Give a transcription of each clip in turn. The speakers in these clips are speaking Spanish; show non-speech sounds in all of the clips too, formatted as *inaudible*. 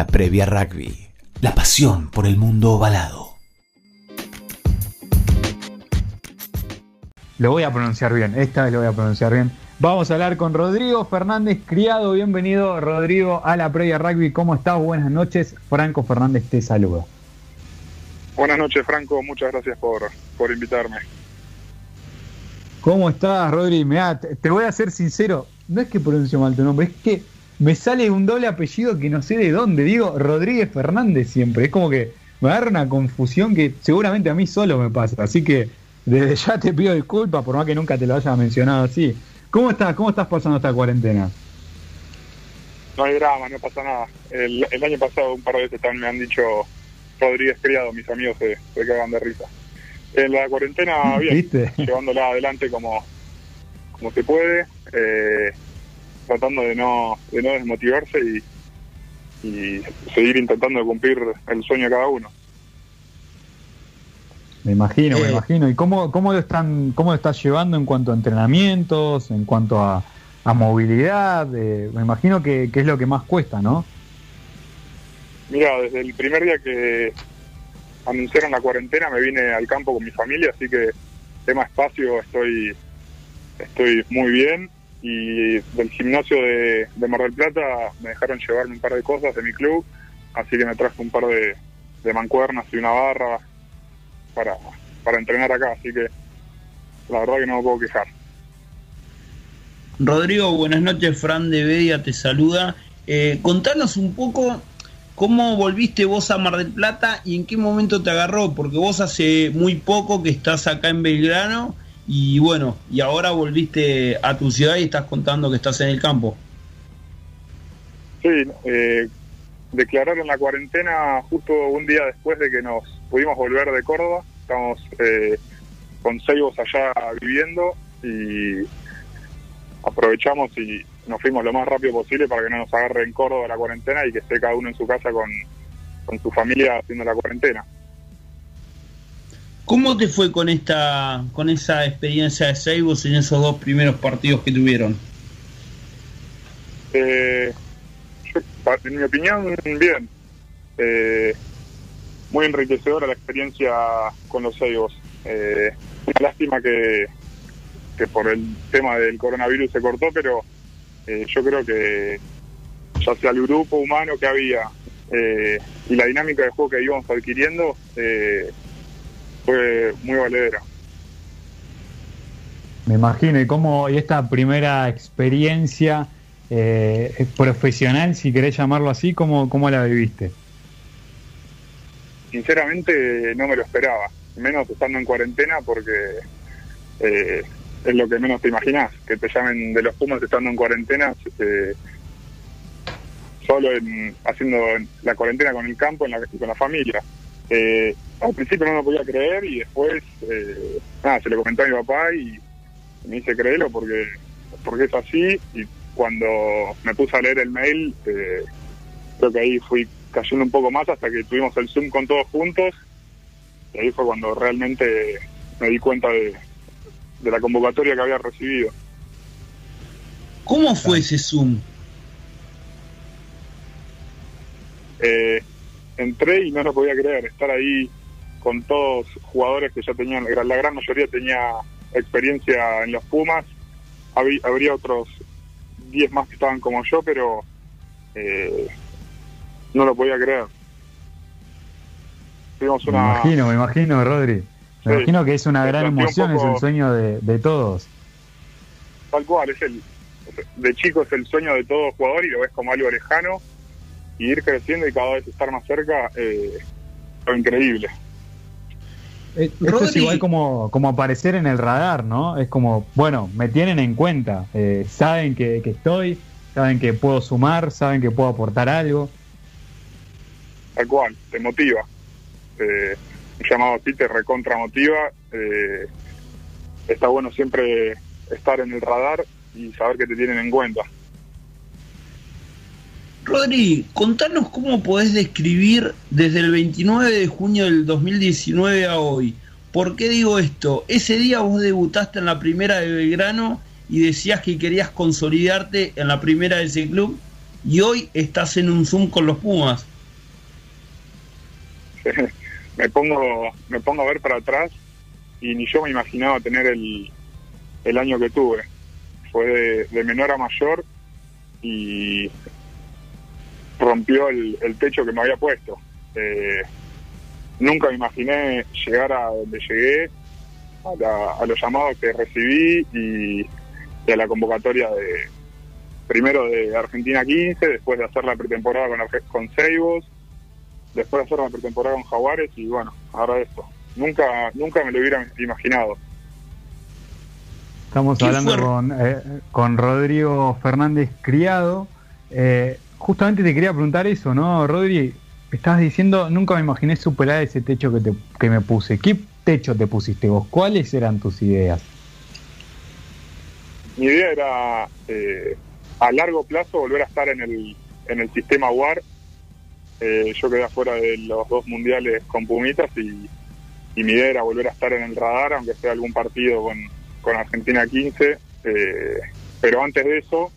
La previa rugby. La pasión por el mundo ovalado. Lo voy a pronunciar bien, esta vez lo voy a pronunciar bien. Vamos a hablar con Rodrigo Fernández Criado. Bienvenido, Rodrigo, a la previa rugby. ¿Cómo estás? Buenas noches. Franco Fernández te saluda. Buenas noches, Franco. Muchas gracias por, por invitarme. ¿Cómo estás, Rodri? te, te voy a ser sincero. No es que pronuncio mal tu nombre, es que me sale un doble apellido que no sé de dónde. Digo Rodríguez Fernández siempre. Es como que me agarra una confusión que seguramente a mí solo me pasa. Así que desde ya te pido disculpas, por más que nunca te lo haya mencionado así. ¿Cómo estás? ¿Cómo estás pasando esta cuarentena? No hay drama, no pasa nada. El, año pasado un par de veces también me han dicho Rodríguez criado, mis amigos se, se cagan de risa. En la cuarentena, bien, llevándola adelante como, como se puede, eh, tratando de no, de no desmotivarse y, y seguir intentando cumplir el sueño de cada uno. Me imagino, me eh, imagino. ¿Y cómo, cómo, lo están, cómo lo estás llevando en cuanto a entrenamientos, en cuanto a, movilidad? Eh, me imagino que, es lo que más cuesta, ¿no? Mira, desde el primer día que anunciaron la cuarentena me vine al campo con mi familia, así que tema espacio estoy, estoy muy bien. Y del gimnasio de, Mar del Plata me dejaron llevarme un par de cosas de mi club, así que me traje un par de, de mancuernas y una barra, para, para entrenar acá, así que la verdad que no me puedo quejar. Rodrigo, buenas noches, Fran de Bedia te saluda. Eh, contanos un poco cómo volviste vos a Mar del Plata y en qué momento te agarró, porque vos hace muy poco que estás acá en Belgrano y bueno, y ahora volviste a tu ciudad y estás contando que estás en el campo. Sí, eh, declararon la cuarentena justo un día después de que nos pudimos volver de Córdoba, estamos eh, con Seibos allá viviendo y aprovechamos y nos fuimos lo más rápido posible para que no nos agarre en Córdoba la cuarentena y que esté cada uno en su casa con, su familia haciendo la cuarentena. ¿Cómo te fue con esta con esa experiencia de Seibos en esos dos primeros partidos que tuvieron? Eh, en mi opinión, bien. Eh, muy enriquecedora la experiencia con los Seibos. Eh, una lástima que, que por el tema del coronavirus se cortó, pero eh, yo creo que ya sea el grupo humano que había eh, y la dinámica de juego que íbamos adquiriendo fue muy valedera. Me imagino, y cómo y esta primera experiencia profesional, si querés llamarlo así, ¿cómo, cómo la viviste? sinceramente no me lo esperaba, menos estando en cuarentena porque eh, es lo que menos te imaginas, que te llamen de los Pumas estando en cuarentena, eh, solo en, haciendo la cuarentena con el campo y con la familia. Eh, al principio no lo podía creer y después nada, se lo comenté a mi papá y me dice créelo porque, porque es así y cuando me puse a leer el mail creo que ahí fui cayendo un poco más hasta que tuvimos el Zoom con todos juntos. Y ahí fue cuando realmente me di cuenta de, la convocatoria que había recibido. ¿Cómo fue ese Zoom? Eh, entré y no lo podía creer, estar ahí con todos jugadores que ya tenían, la gran mayoría tenía experiencia en los Pumas, habría otros 10 más que estaban como yo, pero eh, no lo podía creer. Me imagino, me imagino, Rodri. Me imagino que es una gran emoción, es el sueño de, todos. Tal cual, es el de chico es el sueño de todo jugador y lo ves como algo lejano y ir creciendo y cada vez estar más cerca, eh, lo increíble. Eh, esto es igual como, como aparecer en el radar, ¿no? Es como, bueno, me tienen en cuenta, eh, saben que, que estoy, saben que puedo sumar, saben que puedo aportar algo tal cual, te motiva. Eh, un llamado así te recontra motiva. Eh, está bueno siempre estar en el radar y saber que te tienen en cuenta. Rodri, contanos cómo podés describir desde el 29 de junio del 2019 a hoy. ¿Por qué digo esto? Ese día vos debutaste en la primera de Belgrano y decías que querías consolidarte en la primera de ese club y hoy estás en un Zoom con los Pumas. *laughs* me pongo me pongo a ver para atrás y ni yo me imaginaba tener el, el año que tuve. Fue de, de menor a mayor y rompió el, el techo que me había puesto. Eh, nunca me imaginé llegar a donde llegué, a, la- a los llamados que recibí y, y a la convocatoria de primero de Argentina 15, después de hacer la pretemporada con, con Seibos, después de hacer la pretemporada con Jaguares y bueno, ahora esto. Nunca, nunca me lo hubiera imaginado. Estamos ¿Qué hablando con, eh, con Rodrigo Fernández Criado. Eh, justamente te quería preguntar eso, ¿no, Rodri? Estabas diciendo, nunca me imaginé superar ese techo que, te, que me puse. ¿Qué techo te pusiste vos? ¿Cuáles eran tus ideas? Mi idea era eh, a largo plazo volver a estar en el, en el sistema WAR. Eh, yo quedé afuera de los dos mundiales con Pumitas y, y mi idea era volver a estar en el radar, aunque sea algún partido con, con Argentina 15. eh, pero antes de eso,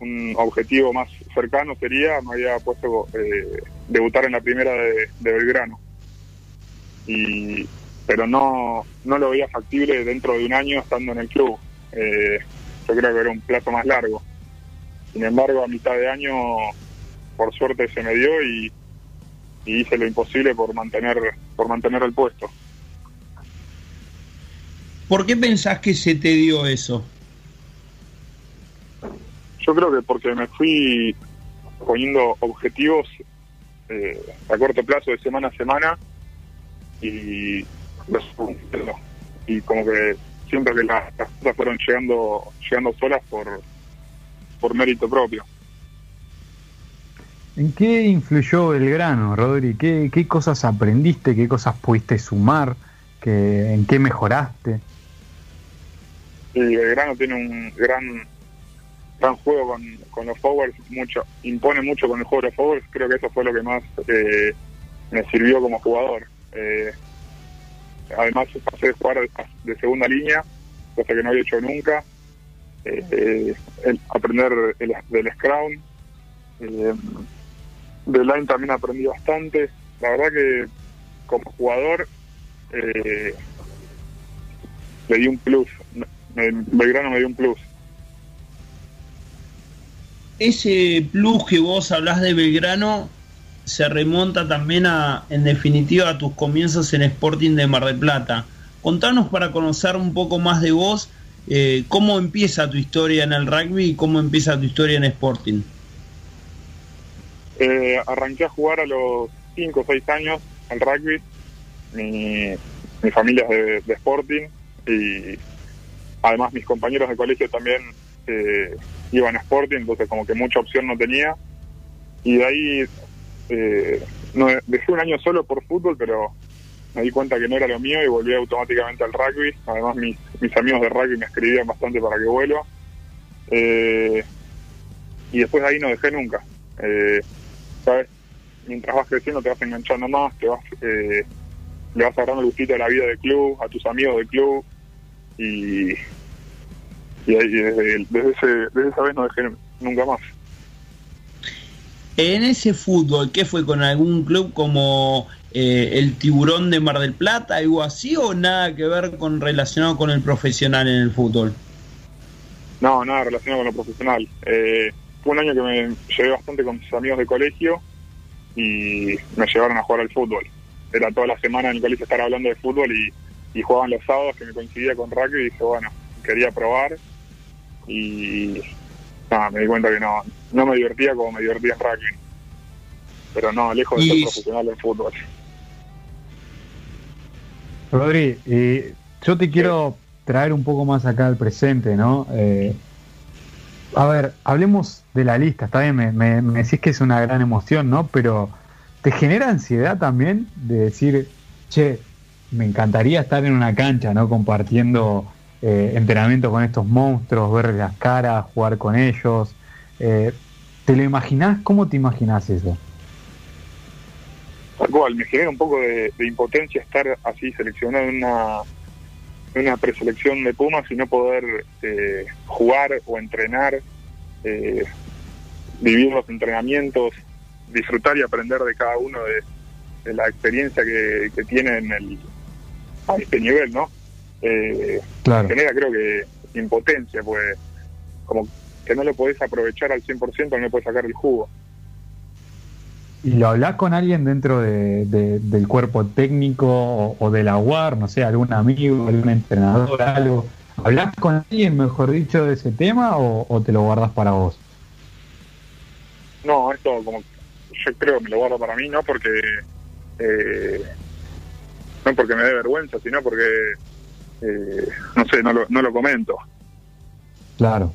un objetivo más cercano sería, me había puesto eh, debutar en la primera de, Belgrano. Y, pero no, no lo veía factible dentro de un año estando en el club. Eh, yo creo que era un plazo más largo. Sin embargo, a mitad de año, por suerte se me dio y, y hice lo imposible por mantener, por mantener el puesto. ¿Por qué pensás que se te dio eso? Yo creo que porque me fui poniendo objetivos eh, a corto plazo de semana a semana y los y como que siento que las, las cosas fueron llegando llegando solas por por mérito propio. ¿En qué influyó Belgrano, Rodri? ¿Qué, qué cosas aprendiste? ¿Qué cosas pudiste sumar? ¿Qué, ¿En qué mejoraste? Y Belgrano tiene un gran gran juego con, con los forwards, mucho impone mucho con el juego de los forwards. Creo que eso fue lo que más eh, me sirvió como jugador. Eh, además, pasé de jugar de, segunda línea, cosa que no había hecho nunca. Eh, aprender el- del Scrum. Eh, de Line también aprendí bastante. La verdad que como jugador eh, le di un plus. Belgrano me dio un plus. Ese plus que vos hablás de Belgrano se remonta también a, en definitiva, a tus comienzos en Sporting de Mar del Plata. Contanos para conocer un poco más de vos, eh, cómo empieza tu historia en el rugby y cómo empieza tu historia en Sporting. Eh, arranqué a jugar a los 5 o 6 años al rugby. Mi, mi familia es de, de Sporting y además mis compañeros de colegio también eh, iban a Sporting, entonces como que mucha opción no tenía. Y de ahí eh, no, dejé un año solo por fútbol, pero me di cuenta que no era lo mío y volví automáticamente al rugby. Además mis, mis amigos de rugby me escribían bastante para que vuelva. Eh, y después de ahí no dejé nunca. Eh, ¿sabes? Mientras vas creciendo te vas enganchando más, te vas, eh, le vas agarrando el gustito de la vida del club, a tus amigos del club y, y ahí, desde, desde, ese, desde esa vez no dejé nunca más. En ese fútbol, ¿qué fue con algún club como eh, el Tiburón de Mar del Plata, algo así, o nada que ver con relacionado con el profesional en el fútbol? No, nada relacionado con lo profesional. Eh, fue un año que me llevé bastante con mis amigos de colegio y me llevaron a jugar al fútbol. Era toda la semana en el colegio estar hablando de fútbol y, y jugaban los sábados que me coincidía con rugby y dije, bueno, quería probar y nada, me di cuenta que no, no me divertía como me divertía en rugby. Pero no, lejos de Y- ser profesional en fútbol. Rodri, eh, yo te quiero traer un poco más acá al presente, ¿no? Eh, a ver, hablemos de la lista, está bien, me, me- me decís que es una gran emoción, ¿no? Pero ¿te genera ansiedad también de decir, che, me encantaría estar en una cancha, ¿no? Compartiendo eh, entrenamiento con estos monstruos, ver las caras, jugar con ellos. Eh, ¿Te lo imaginás? ¿Cómo te imaginás eso? Tal cual, me genera un poco de, impotencia estar así seleccionado en una, en una preselección de Pumas y no poder eh, jugar o entrenar, eh, vivir los entrenamientos, disfrutar y aprender de cada uno de, la experiencia que, que tiene en el, a este nivel, ¿no? Eh, Claro. genera creo que impotencia, pues como que no lo podés aprovechar al 100%, no le podés sacar el jugo. ¿Y lo hablás con alguien dentro de, de- del cuerpo técnico o, o de la UAR, no sé, algún amigo, algún entrenador, algo? ¿Hablás con alguien, mejor dicho, de ese tema o, o te lo guardas para vos? No, esto como yo creo que me lo guardo para mí, no porque eh, no porque me dé vergüenza, sino porque eh, no sé, no lo, no lo comento. Claro,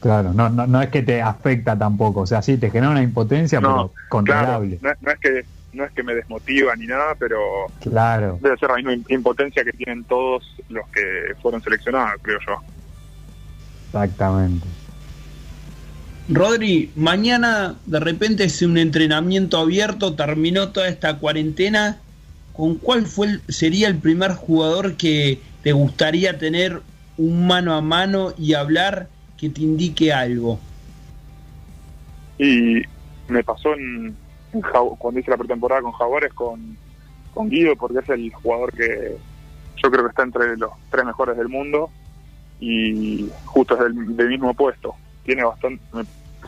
claro. No, no, no es que te afecta tampoco. O sea, sí, te genera una impotencia, No, pero Claro, controlable. no, no es que no es que me desmotiva ni nada, pero Claro. debe ser la misma impotencia que tienen todos los que fueron seleccionados, creo yo. Exactamente. Rodri, mañana de repente es un entrenamiento abierto, terminó toda esta cuarentena. ¿Con cuál fue sería el primer jugador que te gustaría tener un mano a mano y hablar que te indique algo? Y me pasó en, cuando hice la pretemporada con Jaguares con, con Guido, porque es el jugador que yo creo que está entre los tres mejores del mundo y justo es del, mismo puesto. Tiene bastante,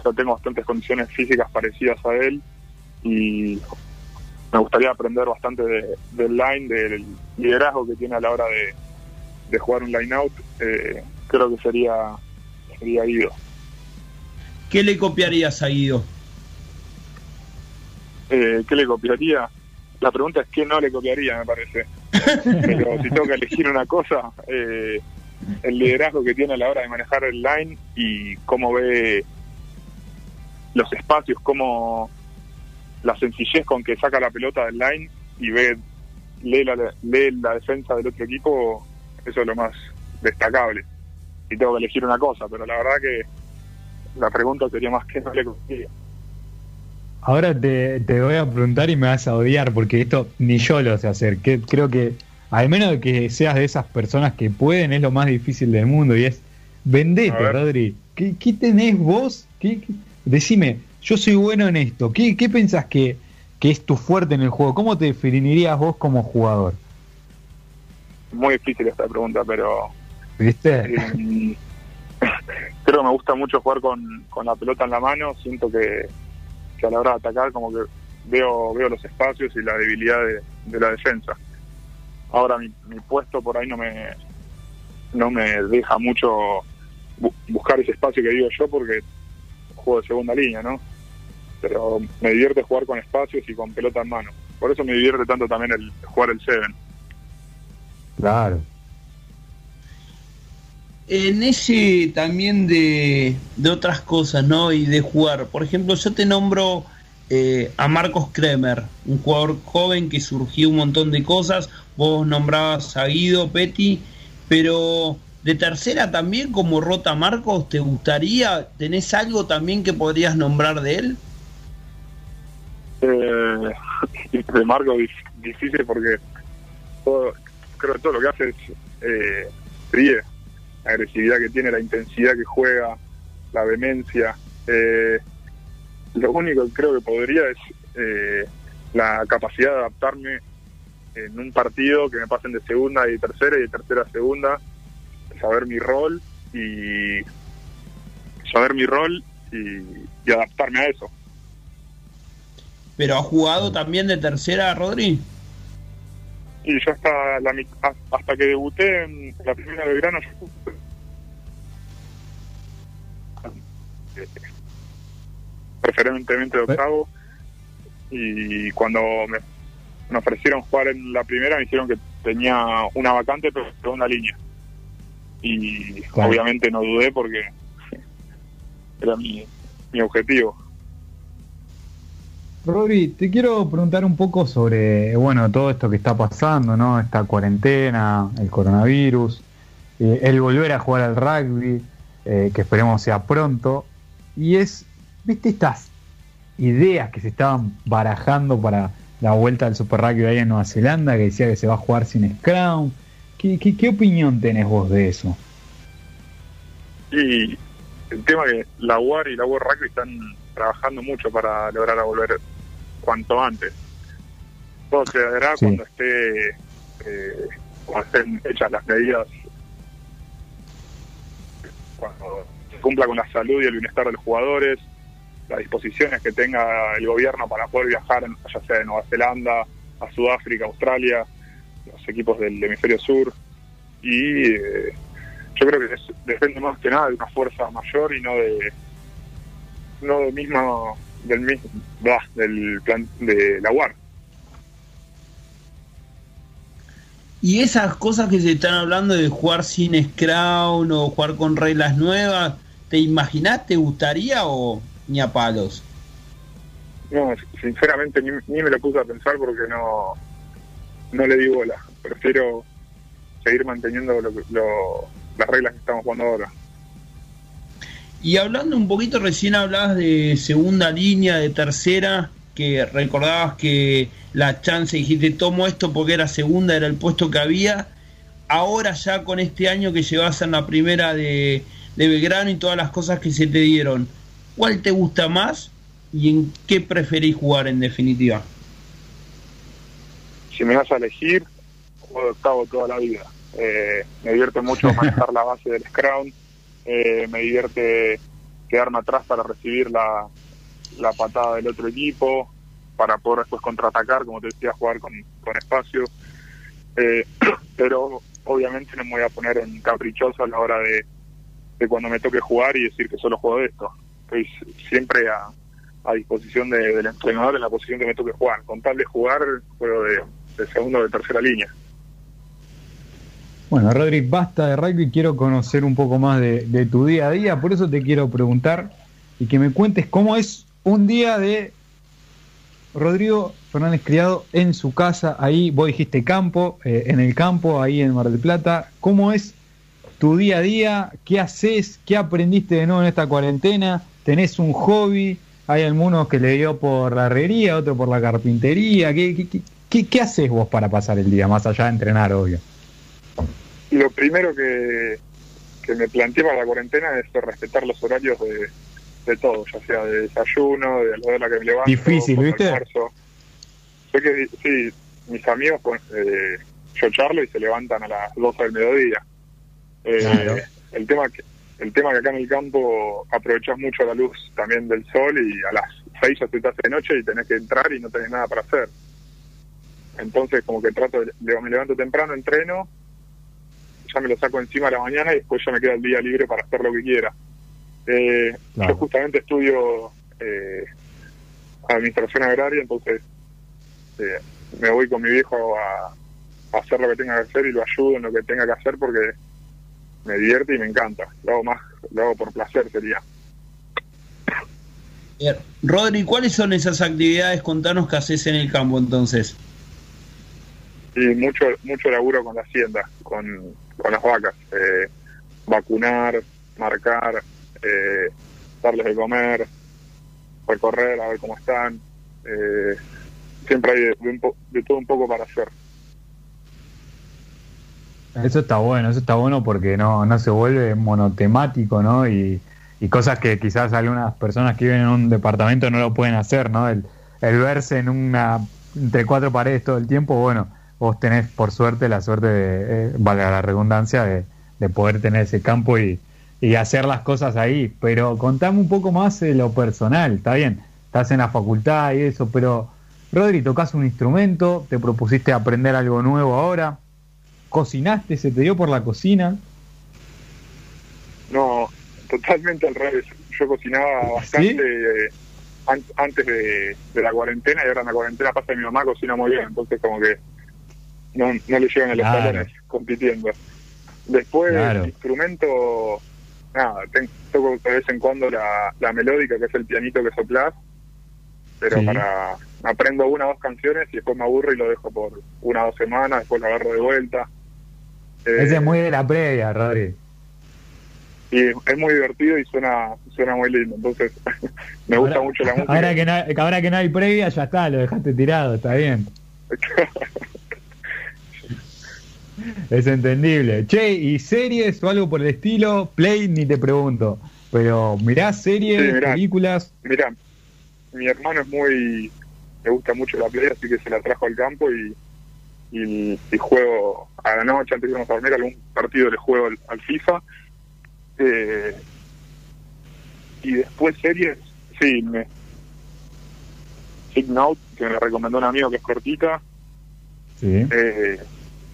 yo tengo bastantes condiciones físicas parecidas a él y me gustaría aprender bastante de- del line, del liderazgo que tiene a la hora de, de jugar un line out. Eh, creo que sería, sería Guido. ¿Qué le copiarías a Guido? Eh, ¿Qué le copiaría? La pregunta es qué no le copiaría, me parece. *laughs* Pero si tengo que elegir una cosa, eh, el liderazgo que tiene a la hora de manejar el line y cómo ve los espacios, cómo la sencillez con que saca la pelota del line y ve lee la, lee la defensa del otro equipo, eso es lo más destacable. Si tengo que elegir una cosa, pero la verdad que la pregunta sería más que no le copiaría. Ahora te, te voy a preguntar y me vas a odiar porque esto ni yo lo sé hacer. Que, creo que al menos de que seas de esas personas que pueden es lo más difícil del mundo y es vendete. Rodri. ¿Qué, qué tenés vos? ¿Qué, qué- Decime, yo soy bueno en esto. ¿Qué, qué pensás que, que es tu fuerte en el juego? ¿Cómo te definirías vos como jugador? Muy difícil esta pregunta, pero ¿Viste? Eh, *laughs* creo que me gusta mucho jugar con, con la pelota en la mano. Siento que, que a la hora de atacar, como que veo veo los espacios y la debilidad de, de la defensa. Ahora mi, mi puesto por ahí no me no me deja mucho bu- buscar ese espacio que digo yo porque juego de segunda línea, ¿no? Pero me divierte jugar con espacios y con pelota en mano. Por eso me divierte tanto también el jugar el Seven. Claro. En ese también de, de otras cosas, ¿no? Y de jugar. Por ejemplo, yo te nombro eh, a Marcos Kremer, un jugador joven que surgió un montón de cosas. Vos nombrabas a Guido, Petty, pero de tercera también, como Rota Marcos, ¿te gustaría? ¿Tenés algo también que podrías nombrar de él? Eh, de Marco dif- difícil porque todo, creo que todo lo que hace es eh, fríe. La agresividad que tiene, la intensidad que juega, la vehemencia. Eh, lo único que creo que podría es eh, la capacidad de adaptarme en un partido que me pasen de segunda y tercera y de tercera a segunda, saber mi rol y saber mi rol y, y adaptarme a eso. ¿Pero ha jugado también de tercera, Rodri? Y yo hasta la, hasta que debuté en la primera de verano, yo eh, preferentemente de octavo. Y cuando me, me ofrecieron jugar en la primera, me dijeron que tenía una vacante, pero en segunda línea. Y Claro. obviamente no dudé porque era mi, mi objetivo. Rodri, te quiero preguntar un poco sobre, bueno, todo esto que está pasando, ¿no? Esta cuarentena, el coronavirus, eh, el volver a jugar al rugby, eh, que esperemos sea pronto. Y es, ¿viste estas ideas que se estaban barajando para la vuelta del Super Rugby ahí en Nueva Zelanda, que decía que se va a jugar sin Scrum? ¿Qué, qué, qué opinión tenés vos de eso? Y el tema que la UAR y la UAR Rugby están trabajando mucho para lograr a volver cuanto antes. Todo se dará Sí. cuando esté eh, cuando estén hechas las medidas, cuando se cumpla con la salud y el bienestar de los jugadores, las disposiciones que tenga el gobierno para poder viajar, ya sea de Nueva Zelanda, a Sudáfrica, Australia, los equipos del hemisferio sur. Y eh, yo creo que es- depende más que nada de una fuerza mayor y no de no del mismo del mismo bah, del plan de la UAR. Y esas cosas que se están hablando de jugar sin Scrown o jugar con reglas nuevas, ¿te imaginás, te gustaría o ni a palos? No, sinceramente ni, ni me lo puse a pensar porque no no le di bola. Prefiero seguir manteniendo lo, las reglas que estamos jugando ahora. Y hablando un poquito, recién hablabas de segunda línea, de tercera, que recordabas que la chance, dijiste, tomo esto porque era segunda, era el puesto que había. Ahora ya con este año que llevas en la primera de, de Belgrano y todas las cosas que se te dieron, ¿cuál te gusta más y en qué preferís jugar en definitiva? Si me vas a elegir, juego de octavo toda la vida. Eh, me divierte mucho *laughs* manejar la base del scrum, eh, me divierte quedarme atrás para recibir la, la patada del otro equipo, para poder después contraatacar, como te decía, jugar con, con espacio. Eh, *clears throat* pero obviamente no me voy a poner en caprichoso a la hora de, de cuando me toque jugar y decir que solo juego de esto. Estoy siempre a, a disposición de- del entrenador en la posición que me toque jugar. Con tal de jugar, juego de, de segundo de tercera línea. Bueno, Rodri, basta de rugby, quiero conocer un poco más de, de tu día a día, por eso te quiero preguntar y que me cuentes cómo es un día de Rodrigo Fernández Criado en su casa, ahí vos dijiste campo, eh, en el campo, ahí en Mar del Plata, ¿cómo es tu día a día? ¿Qué haces? ¿Qué aprendiste de nuevo en esta cuarentena? ¿Tenés un hobby? Hay algunos que le dio por la herrería, otro por la carpintería. ¿Qué, qué, qué, qué, qué haces vos para pasar el día, más allá de entrenar, obvio? Lo primero que, que me planteé para la cuarentena es respetar los horarios de, de todo, ya sea de desayuno, de la hora que me levanto. Difícil, post ¿viste? almuerzo. Sé que sí, mis amigos, pues, eh, yo charlo y se levantan a las 12 del mediodía. Eh, Claro. El tema que el tema que acá en el campo aprovechás mucho la luz también del sol y a las 6 ya se te hace de noche y tenés que entrar y no tenés nada para hacer. Entonces como que trato de, me levanto temprano, entreno, ya me lo saco encima a la mañana y después ya me queda el día libre para hacer lo que quiera. Eh, Claro. Yo justamente estudio eh, administración agraria, entonces eh, me voy con mi viejo a, a hacer lo que tenga que hacer y lo ayudo en lo que tenga que hacer porque me divierte y me encanta. Lo hago más, lo hago por placer sería. Eh, Rodri, ¿cuáles son esas actividades? Contanos que haces en el campo entonces. Y mucho mucho laburo con la hacienda, con, con las vacas. eh, vacunar, marcar, eh, darles de comer, recorrer, a ver cómo están. eh, siempre hay de, de de todo un poco para hacer. Eso está bueno, eso está bueno porque no, no se vuelve monotemático, ¿no? Y, y cosas que quizás algunas personas que viven en un departamento no lo pueden hacer, ¿no? El, el verse en una entre cuatro paredes todo el tiempo, bueno, vos tenés por suerte la suerte de, eh, valga la redundancia, de, de poder tener ese campo y, y hacer las cosas ahí. Pero contame un poco más de lo personal, está bien, estás en la facultad y eso, pero Rodri, tocas un instrumento, te propusiste aprender algo nuevo ahora cocinaste, se te dio por la cocina. No, totalmente al revés. Yo cocinaba bastante eh, an- antes de, de la cuarentena y ahora en la cuarentena pasa que mi mamá cocina muy bien, entonces como que no, no le llegan a los Claro. talones compitiendo. Después, Claro. el instrumento, nada, toco de vez en cuando la, la melódica, que es el pianito que soplás, pero Sí. para aprendo una o dos canciones y después me aburro y lo dejo por una o dos semanas, después lo agarro de vuelta. Eh, Ese es muy de la previa, Rodri. y es muy divertido y suena suena muy lindo entonces *laughs* me gusta mucho la música Ahora que, no, ahora que no hay previa, ya está, lo dejaste tirado, está bien. *laughs* Es entendible. Che, ¿y series o algo por el estilo? Play, ni te pregunto. Pero mirás series, Sí, mirá. películas. mira mi hermano es muy le gusta mucho la playa, así que se la trajo al campo y, y, y juego a la noche antes de irnos a dormir algún partido le juego al, al FIFA. Eh, y después series, sí, me, Note, que me recomendó un amigo que es cortita, Sí. eh,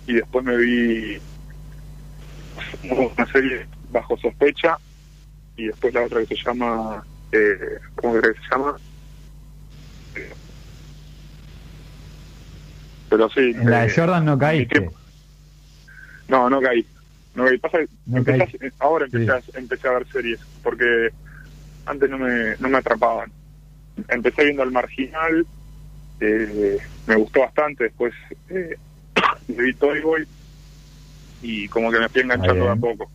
y después me vi una serie bajo sospecha y después la otra que se llama eh, ¿cómo que se llama? Pero sí En la de eh, Jordan no caíste. no no caí no caí pasa No empecé caí. ahora Sí. a, empecé a ver series porque antes no me no me atrapaban empecé viendo el marginal eh, me gustó bastante después eh, vi Toy Boy y como que me fui enganchando de a poco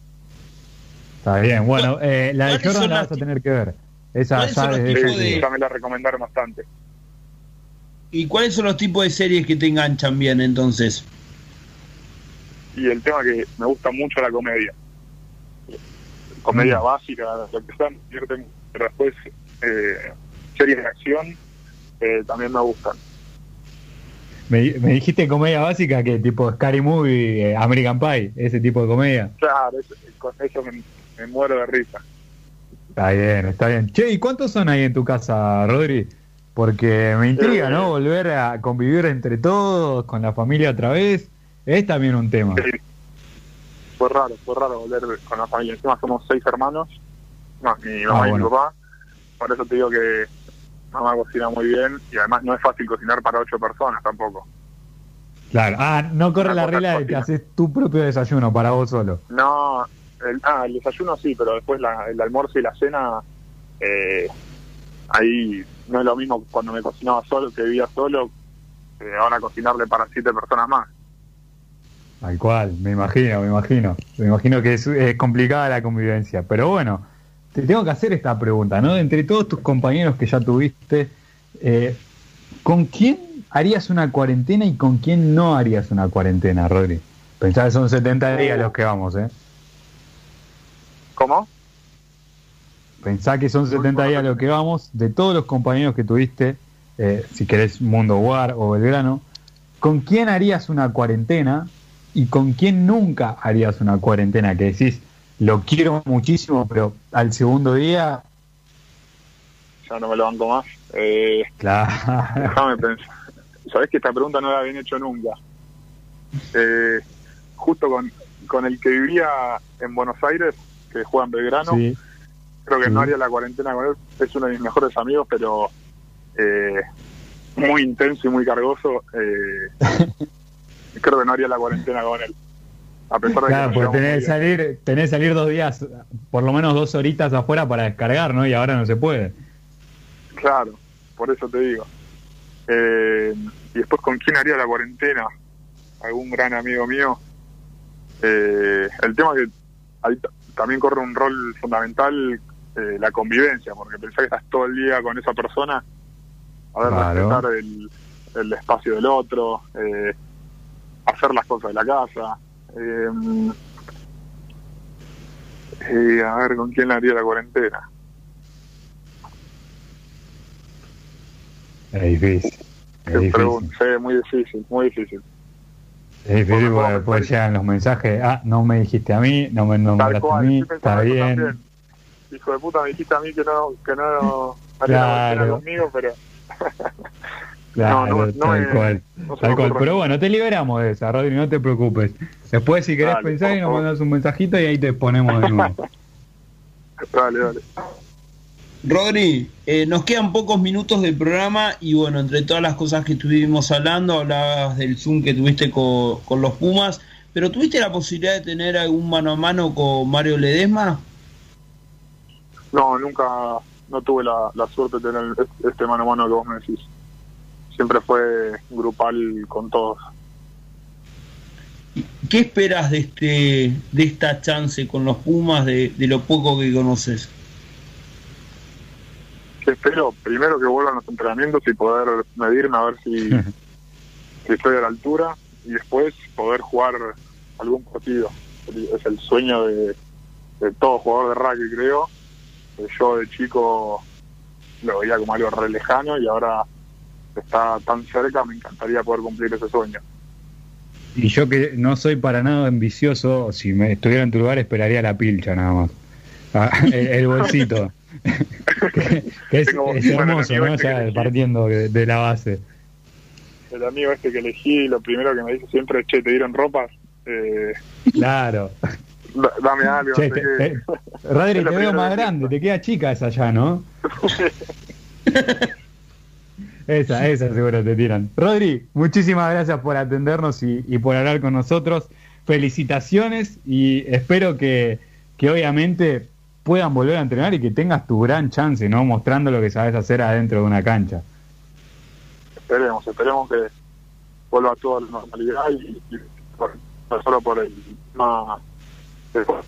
Está bien. Bueno, eh, la de ¿Cuáles Jordan la vas a tener que ver. Esa ¿Cuáles son sabes de de- que- ya me la recomendaron bastante ¿Y cuáles son los tipos de series que te enganchan bien entonces? y el tema que me gusta mucho la comedia comedia Mm. básica lo que sea me divierte mucho. pero después eh, series de acción eh, también me gustan Me, me dijiste comedia básica que tipo Scary Movie, eh, American Pie, ese tipo de comedia. claro eso, con eso me, me muero de risa Está bien, está bien. Che, ¿y cuántos son ahí en tu casa, Rodri? Porque me intriga, Eh. ¿no? Volver a convivir entre todos, con la familia otra vez. Es también un tema. Sí. Fue raro, fue raro volver con la familia. Encima somos seis hermanos, más mi mamá Ah, y mi papá. Por eso te digo que mamá cocina muy bien y además no es fácil cocinar para ocho personas tampoco. Claro. Ah, no corre la regla de que haces tu propio desayuno para vos solo. No, el, ah, el desayuno sí, pero después la, el almuerzo y la cena, eh, ahí no es lo mismo cuando me cocinaba solo, que vivía solo, eh, ahora cocinarle para siete personas más. Tal cual, me imagino, me imagino. Me imagino que es, es complicada la convivencia. Pero bueno, te tengo que hacer esta pregunta, ¿no? Entre todos tus compañeros que ya tuviste, eh, ¿con quién harías una cuarentena y con quién no harías una cuarentena, Rodri? Pensá que son 70 días los que vamos, ¿eh? ¿Cómo? Pensá que son 70 días los que vamos, de todos los compañeros que tuviste, eh, si querés Mundo War o Belgrano, ¿con quién harías una cuarentena y con quién nunca harías una cuarentena? Que decís, lo quiero muchísimo, pero al segundo día, Ya no me lo banco más. Eh, claro. Déjame pensar. Sabés que esta pregunta no la habían hecho nunca. Eh, justo con, con el que vivía en Buenos Aires, que juega en Belgrano, Sí, creo que sí. no haría la cuarentena con él. Es uno de mis mejores amigos, pero eh, muy intenso y muy cargoso. Eh, *laughs* creo que no haría la cuarentena con él. A pesar de claro, que nos llevamos tenés que salir, tenés que salir dos días, por lo menos dos horitas afuera para descargar, ¿no? Y ahora no se puede. Claro, por eso te digo. Eh, y después, ¿con quién haría la cuarentena? Algún gran amigo mío. Eh, el tema que ahí también corre un rol fundamental eh, la convivencia, porque pensás que estás todo el día con esa persona, a ver, Claro. respetar el, el espacio del otro, eh, hacer las cosas de la casa. Eh, eh, a ver, ¿con quién haría la cuarentena? Es difícil. Es difícil. pregunta. Sí, muy difícil, muy difícil. Es difícil porque después llegan los mensajes, ah, no me dijiste a mí, no me nombraste a mí, está bien. también. Hijo de puta, me dijiste a mí que no, que no haría Claro. la cuarentena conmigo, pero *laughs* Claro, no, no, no tal cual. no Tal cual. ocurre. Pero bueno, te liberamos de esa, Rodri, no te preocupes. Después, si querés Dale, pensar, y nos mandas un mensajito y ahí te ponemos de nuevo. *laughs* dale, dale. Rodri, eh, nos quedan pocos minutos del programa y bueno, entre todas las cosas que estuvimos hablando, hablabas del Zoom que tuviste co- con, los Pumas, pero ¿tuviste la posibilidad de tener algún mano a mano con Mario Ledesma? No, nunca, no tuve la, la suerte de tener este- este mano a mano que vos me decís. Siempre fue grupal con todos. ¿Qué esperas de este de esta chance con los Pumas, de, de lo poco que conoces? Espero primero que vuelvan los entrenamientos y poder medirme a ver si, *laughs* si estoy a la altura y después poder jugar algún partido. Es el sueño de, de todo jugador de rugby, creo. Yo de chico lo veía como algo re lejano y ahora está tan cerca, me encantaría poder cumplir ese sueño. Y yo que no soy para nada ambicioso, si me estuviera en tu lugar esperaría la pilcha nada más. Ah, *laughs* el, el bolsito. *laughs* que, que es, hermoso, ¿no? este que Ya elegí. partiendo de, de la base. El amigo este que elegí, lo primero que me dice siempre es, che, ¿te dieron ropas? Eh, Claro. *laughs* da- dame algo, Che, te- te- Rodri, veo más grande, te queda chica esa ya, ¿no? Esa, esa seguro te tiran. Rodri, muchísimas gracias por atendernos y, y por hablar con nosotros. Felicitaciones y espero que, que obviamente puedan volver a entrenar y que tengas tu gran chance, ¿no? Mostrando lo que sabes hacer adentro de una cancha. Esperemos, esperemos que vuelva a la normalidad y, y por- no solo por el más por,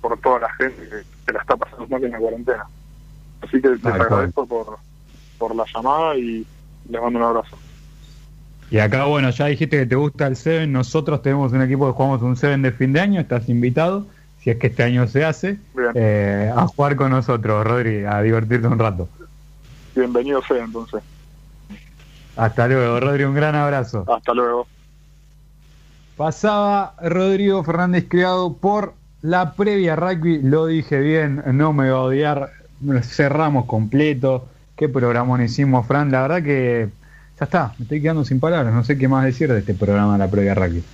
por toda la gente que, que la está pasando mal en la cuarentena. Así que les agradezco por, por la llamada y les mando un abrazo. Y acá, bueno, ya dijiste que te gusta el Seven. Nosotros tenemos un equipo que jugamos un Seven de fin de año. Estás invitado, si es que este año se hace, eh, a jugar con nosotros, Rodri, a divertirte un rato. Bienvenido sea entonces. Hasta luego, Rodri, un gran abrazo. Hasta luego. Pasaba Rodrigo Fernández Criado por la previa rugby, lo dije bien, no me va a odiar, cerramos completo, qué programón hicimos, Fran, la verdad que ya está, me estoy quedando sin palabras, no sé qué más decir de este programa de la previa rugby.